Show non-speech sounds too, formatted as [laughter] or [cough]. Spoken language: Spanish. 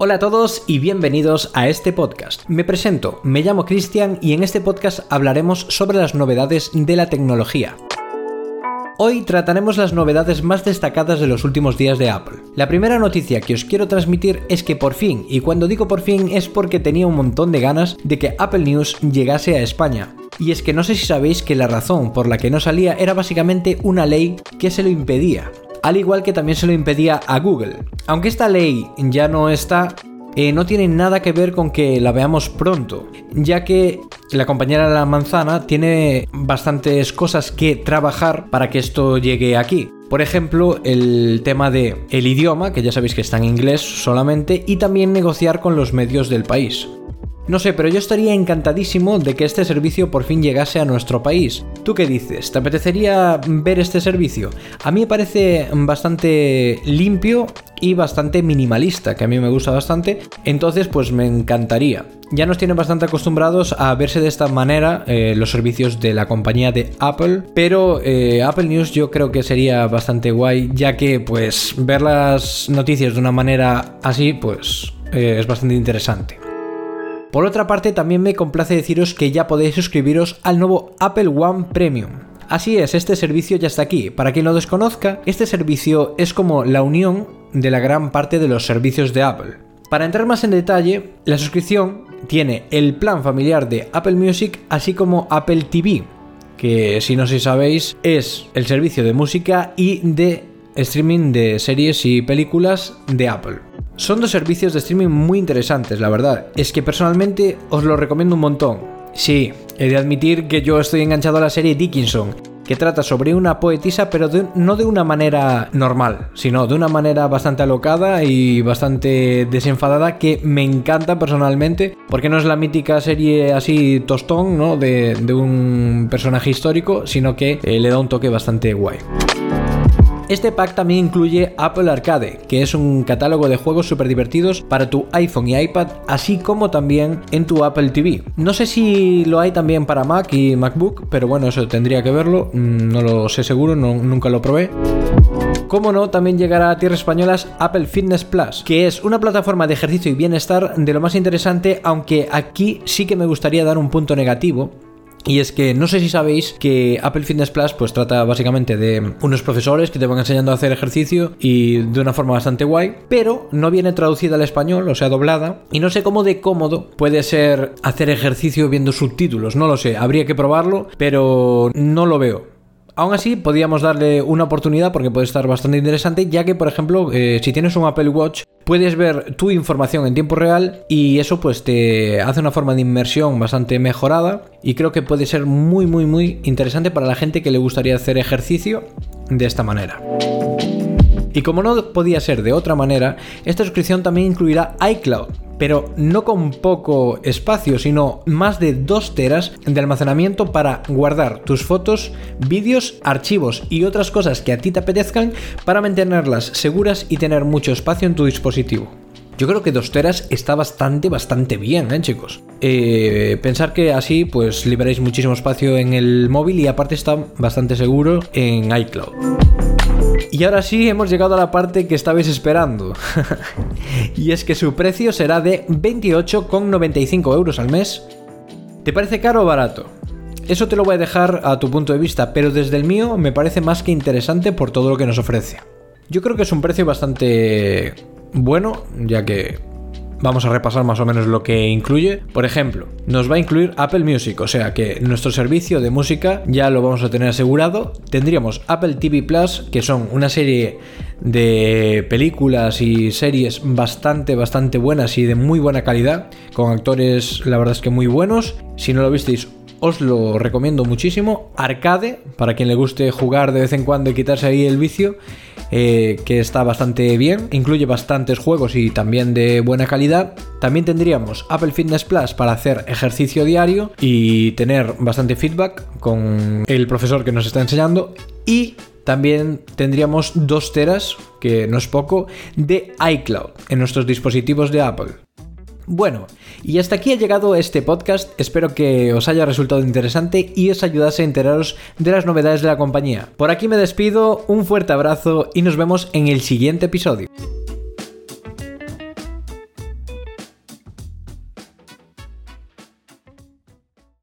Hola a todos y bienvenidos a este podcast. Me presento, me llamo Cristian y en este podcast hablaremos sobre las novedades de la tecnología. Hoy trataremos las novedades más destacadas de los últimos días de Apple. La primera noticia que os quiero transmitir es que por fin, y cuando digo por fin es porque tenía un montón de ganas de que Apple News llegase a España. Y es que no sé si sabéis que la razón por la que no salía era básicamente una ley que se lo impedía al igual que también se lo impedía a Google. Aunque esta ley ya no está, eh, no tiene nada que ver con que la veamos pronto, ya que la compañera de la manzana tiene bastantes cosas que trabajar para que esto llegue aquí. Por ejemplo, el tema de el idioma, que ya sabéis que está en inglés solamente, y también negociar con los medios del país. No sé, pero yo estaría encantadísimo de que este servicio por fin llegase a nuestro país. ¿Tú qué dices? ¿Te apetecería ver este servicio? A mí me parece bastante limpio y bastante minimalista, que a mí me gusta bastante, entonces pues me encantaría. Ya nos tienen bastante acostumbrados a verse de esta manera eh, los servicios de la compañía de Apple, pero eh, Apple News yo creo que sería bastante guay, ya que pues ver las noticias de una manera así pues eh, es bastante interesante. Por otra parte, también me complace deciros que ya podéis suscribiros al nuevo Apple One Premium. Así es, este servicio ya está aquí. Para quien lo desconozca, este servicio es como la unión de la gran parte de los servicios de Apple. Para entrar más en detalle, la suscripción tiene el plan familiar de Apple Music así como Apple TV, que si no si sabéis es el servicio de música y de streaming de series y películas de Apple. Son dos servicios de streaming muy interesantes, la verdad. Es que personalmente os lo recomiendo un montón. Sí, he de admitir que yo estoy enganchado a la serie Dickinson, que trata sobre una poetisa, pero no de una manera normal, sino de una manera bastante alocada y bastante desenfadada que me encanta personalmente, porque no es la mítica serie así tostón, ¿no? De, un personaje histórico, sino que eh, le da un toque bastante guay. Este pack también incluye Apple Arcade, que es un catálogo de juegos súper divertidos para tu iPhone y iPad, así como también en tu Apple TV. No sé si lo hay también para Mac y MacBook, pero bueno, eso tendría que verlo, mm, no lo sé seguro, nunca lo probé. Como no, también llegará a tierras españolas Apple Fitness Plus, que es una plataforma de ejercicio y bienestar de lo más interesante, aunque aquí sí que me gustaría dar un punto negativo, y es que no sé si sabéis que Apple Fitness Plus pues trata básicamente de unos profesores que te van enseñando a hacer ejercicio y de una forma bastante guay, pero no viene traducida al español, o sea, doblada, y no sé cómo de cómodo puede ser hacer ejercicio viendo subtítulos, no lo sé, habría que probarlo, pero no lo veo. Aún así, podríamos darle una oportunidad porque puede estar bastante interesante, ya que, por ejemplo, eh, si tienes un Apple Watch, puedes ver tu información en tiempo real y eso pues te hace una forma de inmersión bastante mejorada y creo que puede ser muy, muy, muy interesante para la gente que le gustaría hacer ejercicio de esta manera. Y como no podía ser de otra manera, esta suscripción también incluirá iCloud, pero no con poco espacio, sino más de 2 teras de almacenamiento para guardar tus fotos, vídeos, archivos y otras cosas que a ti te apetezcan para mantenerlas seguras y tener mucho espacio en tu dispositivo. Yo creo que 2 teras está bastante, bastante bien, ¿eh, chicos? Eh, pensar que así pues liberáis muchísimo espacio en el móvil y aparte está bastante seguro en iCloud. Y ahora sí hemos llegado a la parte que estabais esperando. [laughs] y es que su precio será de 28,95 euros al mes. ¿Te parece caro o barato? Eso te lo voy a dejar a tu punto de vista, pero desde el mío me parece más que interesante por todo lo que nos ofrece. Yo creo que es un precio bastante bueno, ya que Vamos a repasar más o menos lo que incluye. Por ejemplo, nos va a incluir Apple Music, o sea que nuestro servicio de música ya lo vamos a tener asegurado. Tendríamos Apple TV Plus, que son una serie de películas y series bastante, bastante buenas y de muy buena calidad, con actores, la verdad es que muy buenos. Si no lo visteis, os lo recomiendo muchísimo. Arcade, para quien le guste jugar de vez en cuando y quitarse ahí el vicio, eh, que está bastante bien. Incluye bastantes juegos y también de buena calidad. También tendríamos Apple Fitness Plus para hacer ejercicio diario y tener bastante feedback con el profesor que nos está enseñando. Y también tendríamos 2 teras, que no es poco, de iCloud en nuestros dispositivos de Apple. Bueno, y hasta aquí ha llegado este podcast, espero que os haya resultado interesante y os ayudase a enteraros de las novedades de la compañía. Por aquí me despido, un fuerte abrazo y nos vemos en el siguiente episodio.